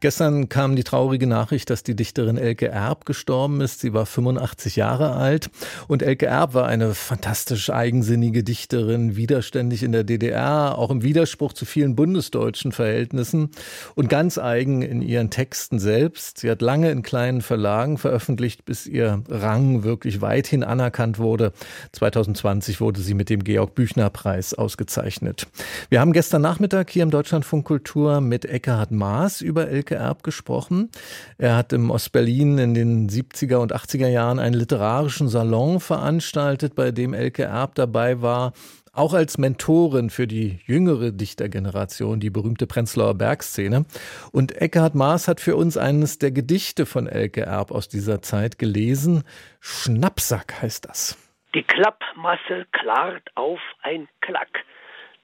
Gestern kam die traurige Nachricht, dass die Dichterin Elke Erb gestorben ist. Sie war 85 Jahre alt. Und Elke Erb war eine fantastisch eigensinnige Dichterin, widerständig in der DDR, auch im Widerspruch zu vielen bundesdeutschen Verhältnissen und ganz eigen in ihren Texten selbst. Sie hat lange in kleinen Verlagen veröffentlicht, bis ihr Rang wirklich weithin anerkannt wurde. 2020 wurde sie mit dem Georg Büchner Preis ausgezeichnet. Wir haben gestern Nachmittag hier im Deutschlandfunk Kultur mit Eckhard Maas über Elke Elke Erb gesprochen. Er hat im Ostberlin in den 70er und 80er Jahren einen literarischen Salon veranstaltet, bei dem Elke Erb dabei war auch als Mentorin für die jüngere Dichtergeneration, die berühmte Prenzlauer Bergszene. Und Eckhard Maas hat für uns eines der Gedichte von Elke Erb aus dieser Zeit gelesen. Schnappsack heißt das. Die Klappmasse klart auf ein Klack.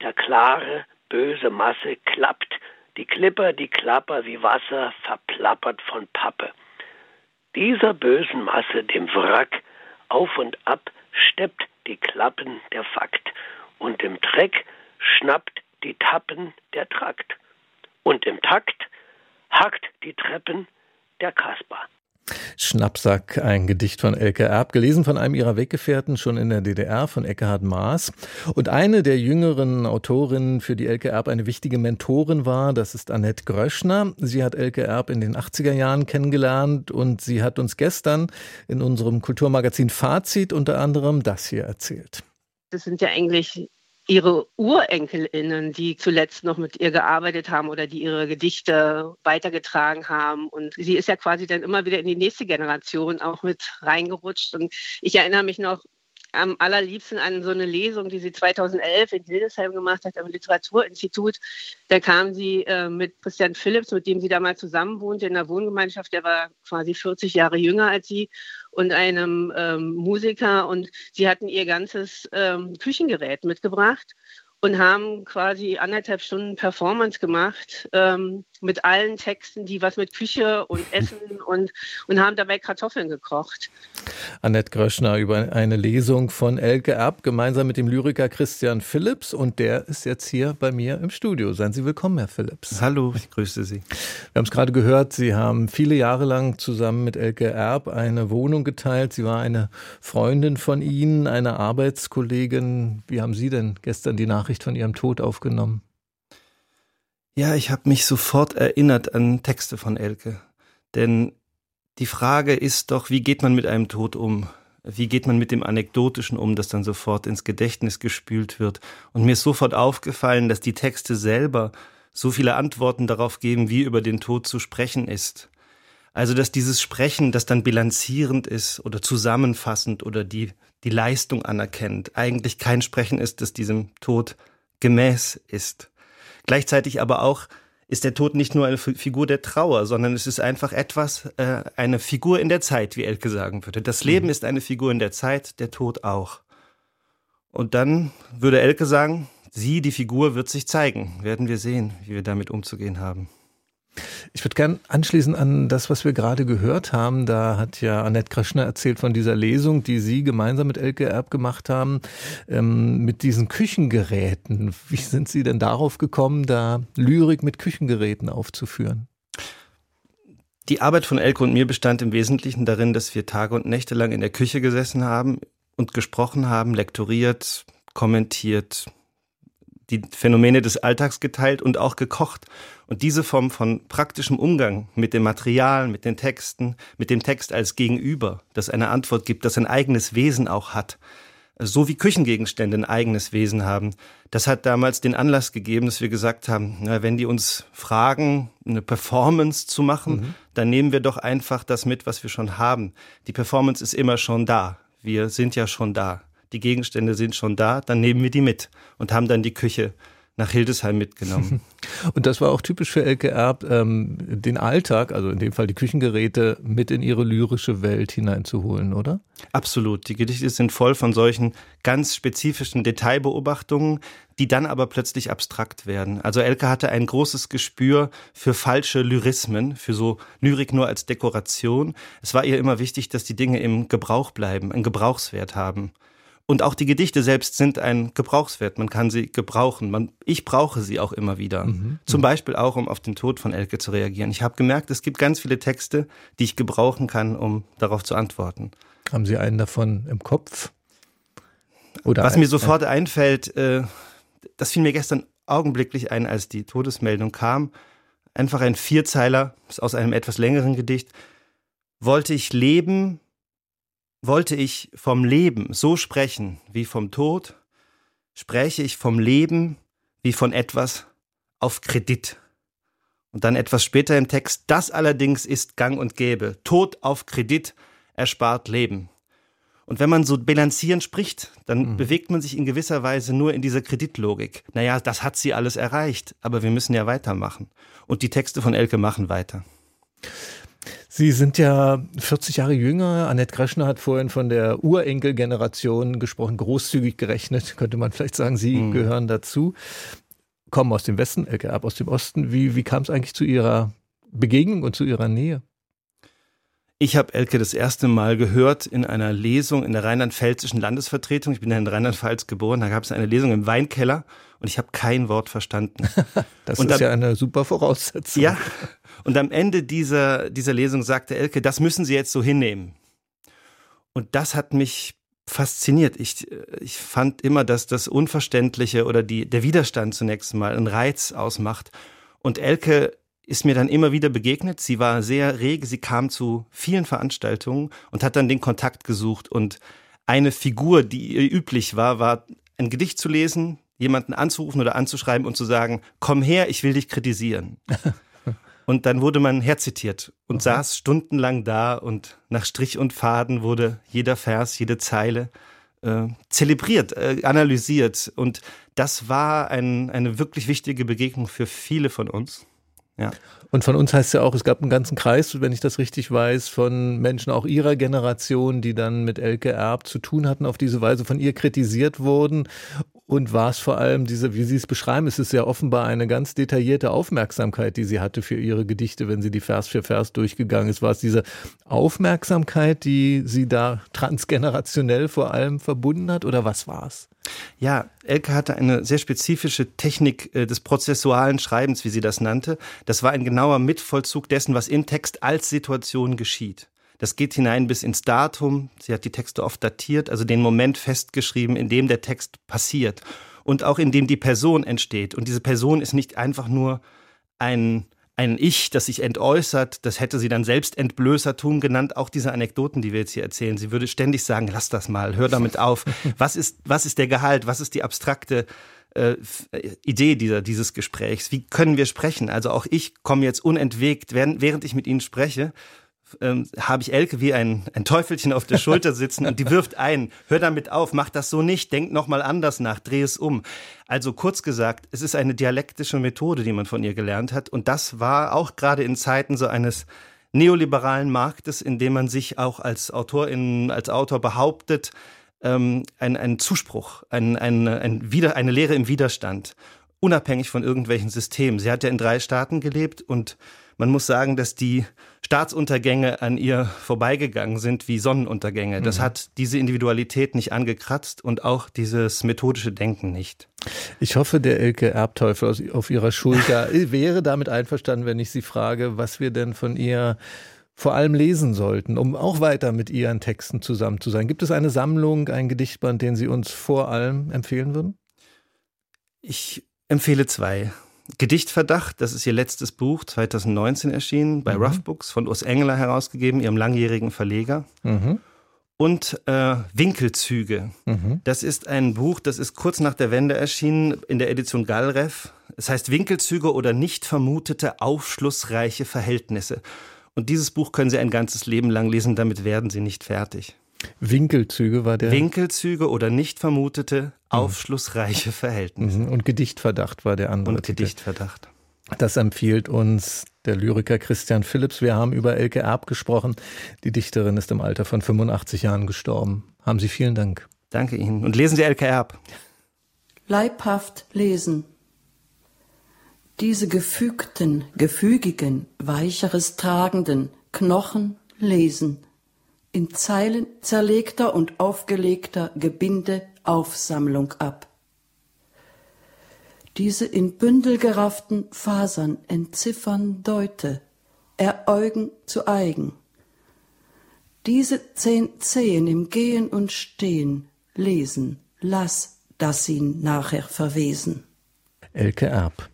Der klare, böse Masse klappt die Klipper, die Klapper wie Wasser verplappert von Pappe. Dieser bösen Masse, dem Wrack, auf und ab steppt die Klappen der Fakt, und im Dreck schnappt die Tappen der Trakt, und im Takt hackt die Treppen der Kasper. Schnappsack, ein Gedicht von Elke Erb, gelesen von einem ihrer Weggefährten schon in der DDR, von Eckhard Maas. Und eine der jüngeren Autorinnen, für die Elke Erb eine wichtige Mentorin war, das ist Annette Gröschner. Sie hat Elke Erb in den 80er Jahren kennengelernt und sie hat uns gestern in unserem Kulturmagazin Fazit unter anderem das hier erzählt. Das sind ja eigentlich ihre Urenkelinnen, die zuletzt noch mit ihr gearbeitet haben oder die ihre Gedichte weitergetragen haben. Und sie ist ja quasi dann immer wieder in die nächste Generation auch mit reingerutscht. Und ich erinnere mich noch am allerliebsten an so eine Lesung, die sie 2011 in Hildesheim gemacht hat, am Literaturinstitut. Da kam sie äh, mit Christian Philipps, mit dem sie damals zusammen wohnte in der Wohngemeinschaft, der war quasi 40 Jahre jünger als sie, und einem ähm, Musiker. Und sie hatten ihr ganzes ähm, Küchengerät mitgebracht und haben quasi anderthalb Stunden Performance gemacht ähm, mit allen Texten, die was mit Küche und Essen und, und haben dabei Kartoffeln gekocht. Annette Gröschner über eine Lesung von Elke Erb gemeinsam mit dem Lyriker Christian Philipps und der ist jetzt hier bei mir im Studio. Seien Sie willkommen, Herr Philipps. Hallo, ich grüße Sie. Wir haben es gerade gehört, Sie haben viele Jahre lang zusammen mit Elke Erb eine Wohnung geteilt. Sie war eine Freundin von Ihnen, eine Arbeitskollegin. Wie haben Sie denn gestern die Nachricht von Ihrem Tod aufgenommen? Ja, ich habe mich sofort erinnert an Texte von Elke. Denn die Frage ist doch, wie geht man mit einem Tod um? Wie geht man mit dem Anekdotischen um, das dann sofort ins Gedächtnis gespült wird? Und mir ist sofort aufgefallen, dass die Texte selber so viele Antworten darauf geben, wie über den Tod zu sprechen ist. Also, dass dieses Sprechen, das dann bilanzierend ist oder zusammenfassend oder die, die Leistung anerkennt, eigentlich kein Sprechen ist, das diesem Tod gemäß ist. Gleichzeitig aber auch ist der Tod nicht nur eine Figur der Trauer, sondern es ist einfach etwas, äh, eine Figur in der Zeit, wie Elke sagen würde. Das Leben mhm. ist eine Figur in der Zeit, der Tod auch. Und dann würde Elke sagen, sie, die Figur, wird sich zeigen. Werden wir sehen, wie wir damit umzugehen haben. Ich würde gern anschließen an das, was wir gerade gehört haben. Da hat ja Annette Kraschner erzählt von dieser Lesung, die Sie gemeinsam mit Elke Erb gemacht haben, ähm, mit diesen Küchengeräten. Wie sind Sie denn darauf gekommen, da Lyrik mit Küchengeräten aufzuführen? Die Arbeit von Elke und mir bestand im Wesentlichen darin, dass wir Tage und Nächte lang in der Küche gesessen haben und gesprochen haben, lektoriert, kommentiert, die Phänomene des Alltags geteilt und auch gekocht. Und diese Form von praktischem Umgang mit dem Material, mit den Texten, mit dem Text als Gegenüber, das eine Antwort gibt, das ein eigenes Wesen auch hat, so wie Küchengegenstände ein eigenes Wesen haben, das hat damals den Anlass gegeben, dass wir gesagt haben, na, wenn die uns fragen, eine Performance zu machen, mhm. dann nehmen wir doch einfach das mit, was wir schon haben. Die Performance ist immer schon da. Wir sind ja schon da die Gegenstände sind schon da, dann nehmen wir die mit und haben dann die Küche nach Hildesheim mitgenommen. Und das war auch typisch für Elke Erb, ähm, den Alltag, also in dem Fall die Küchengeräte, mit in ihre lyrische Welt hineinzuholen, oder? Absolut. Die Gedichte sind voll von solchen ganz spezifischen Detailbeobachtungen, die dann aber plötzlich abstrakt werden. Also Elke hatte ein großes Gespür für falsche Lyrismen, für so Lyrik nur als Dekoration. Es war ihr immer wichtig, dass die Dinge im Gebrauch bleiben, einen Gebrauchswert haben. Und auch die Gedichte selbst sind ein Gebrauchswert. Man kann sie gebrauchen. Man, ich brauche sie auch immer wieder. Mhm. Zum Beispiel auch, um auf den Tod von Elke zu reagieren. Ich habe gemerkt, es gibt ganz viele Texte, die ich gebrauchen kann, um darauf zu antworten. Haben Sie einen davon im Kopf? Oder Was ein, mir sofort äh, einfällt, äh, das fiel mir gestern augenblicklich ein, als die Todesmeldung kam. Einfach ein Vierzeiler aus einem etwas längeren Gedicht. Wollte ich leben, wollte ich vom Leben so sprechen wie vom Tod, spreche ich vom Leben wie von etwas auf Kredit. Und dann etwas später im Text, das allerdings ist gang und gäbe. Tod auf Kredit erspart Leben. Und wenn man so bilanzieren spricht, dann mhm. bewegt man sich in gewisser Weise nur in dieser Kreditlogik. Naja, das hat sie alles erreicht, aber wir müssen ja weitermachen. Und die Texte von Elke machen weiter. Sie sind ja 40 Jahre jünger. Annette Kreschner hat vorhin von der Urenkelgeneration gesprochen, großzügig gerechnet, könnte man vielleicht sagen. Sie mhm. gehören dazu. Kommen aus dem Westen, Elke ab aus dem Osten. Wie, wie kam es eigentlich zu Ihrer Begegnung und zu Ihrer Nähe? Ich habe Elke das erste Mal gehört in einer Lesung in der rheinland-pfälzischen Landesvertretung. Ich bin ja in Rheinland-Pfalz geboren. Da gab es eine Lesung im Weinkeller und ich habe kein Wort verstanden. das und ist dann, ja eine super Voraussetzung. Ja. Und am Ende dieser, dieser Lesung sagte Elke, das müssen Sie jetzt so hinnehmen. Und das hat mich fasziniert. Ich, ich fand immer, dass das Unverständliche oder die, der Widerstand zunächst mal einen Reiz ausmacht. Und Elke ist mir dann immer wieder begegnet. Sie war sehr rege, sie kam zu vielen Veranstaltungen und hat dann den Kontakt gesucht. Und eine Figur, die ihr üblich war, war ein Gedicht zu lesen, jemanden anzurufen oder anzuschreiben und zu sagen, komm her, ich will dich kritisieren. und dann wurde man herzitiert und okay. saß stundenlang da und nach Strich und Faden wurde jeder Vers, jede Zeile äh, zelebriert, äh, analysiert. Und das war ein, eine wirklich wichtige Begegnung für viele von uns. Ja. Und von uns heißt ja auch, es gab einen ganzen Kreis, wenn ich das richtig weiß, von Menschen auch ihrer Generation, die dann mit Elke Erb zu tun hatten, auf diese Weise von ihr kritisiert wurden. Und war es vor allem diese, wie Sie es beschreiben, es ist ja offenbar eine ganz detaillierte Aufmerksamkeit, die sie hatte für ihre Gedichte, wenn sie die Vers für Vers durchgegangen ist. War es diese Aufmerksamkeit, die sie da transgenerationell vor allem verbunden hat oder was war es? Ja, Elke hatte eine sehr spezifische Technik äh, des prozessualen Schreibens, wie sie das nannte. Das war ein genauer Mitvollzug dessen, was im Text als Situation geschieht. Das geht hinein bis ins Datum. Sie hat die Texte oft datiert, also den Moment festgeschrieben, in dem der Text passiert und auch in dem die Person entsteht. Und diese Person ist nicht einfach nur ein ein Ich, das sich entäußert, das hätte sie dann Selbstentblößertum genannt, auch diese Anekdoten, die wir jetzt hier erzählen. Sie würde ständig sagen, lass das mal, hör damit auf. Was ist, was ist der Gehalt? Was ist die abstrakte äh, Idee dieser, dieses Gesprächs? Wie können wir sprechen? Also auch ich komme jetzt unentwegt, während, während ich mit Ihnen spreche, ähm, habe ich Elke wie ein, ein Teufelchen auf der Schulter sitzen und die wirft ein, hör damit auf, mach das so nicht, denk nochmal anders nach, dreh es um. Also kurz gesagt, es ist eine dialektische Methode, die man von ihr gelernt hat und das war auch gerade in Zeiten so eines neoliberalen Marktes, in dem man sich auch als Autorin, als Autor behauptet, ähm, ein, ein Zuspruch, ein, ein, ein Wider, eine Lehre im Widerstand, unabhängig von irgendwelchen Systemen. Sie hat ja in drei Staaten gelebt und man muss sagen, dass die Staatsuntergänge an ihr vorbeigegangen sind wie Sonnenuntergänge. Das mhm. hat diese Individualität nicht angekratzt und auch dieses methodische Denken nicht. Ich hoffe, der Elke Erbteufel auf ihrer Schulter wäre damit einverstanden, wenn ich sie frage, was wir denn von ihr vor allem lesen sollten, um auch weiter mit ihren Texten zusammen zu sein. Gibt es eine Sammlung, ein Gedichtband, den Sie uns vor allem empfehlen würden? Ich empfehle zwei. Gedichtverdacht, das ist ihr letztes Buch, 2019 erschienen, bei mhm. Rough Books, von Urs Engeler herausgegeben, ihrem langjährigen Verleger. Mhm. Und äh, Winkelzüge. Mhm. Das ist ein Buch, das ist kurz nach der Wende erschienen in der Edition Gallref. Es heißt Winkelzüge oder nicht vermutete aufschlussreiche Verhältnisse. Und dieses Buch können Sie ein ganzes Leben lang lesen, damit werden Sie nicht fertig. Winkelzüge war der. Winkelzüge oder nicht vermutete. Aufschlussreiche Verhältnisse. Mhm. Und Gedichtverdacht war der andere. Und Titel. Gedichtverdacht. Das empfiehlt uns der Lyriker Christian Philipps. Wir haben über Elke Erb gesprochen. Die Dichterin ist im Alter von 85 Jahren gestorben. Haben Sie vielen Dank. Danke Ihnen. Und lesen Sie Elke Erb. Leibhaft lesen. Diese gefügten, gefügigen, weicheres tragenden Knochen lesen in Zeilen zerlegter und aufgelegter Gebinde Aufsammlung ab. Diese in Bündel gerafften Fasern entziffern Deute, eräugen zu eigen. Diese zehn Zehen im Gehen und Stehen lesen, lass, dass sie nachher verwesen. Elke Erb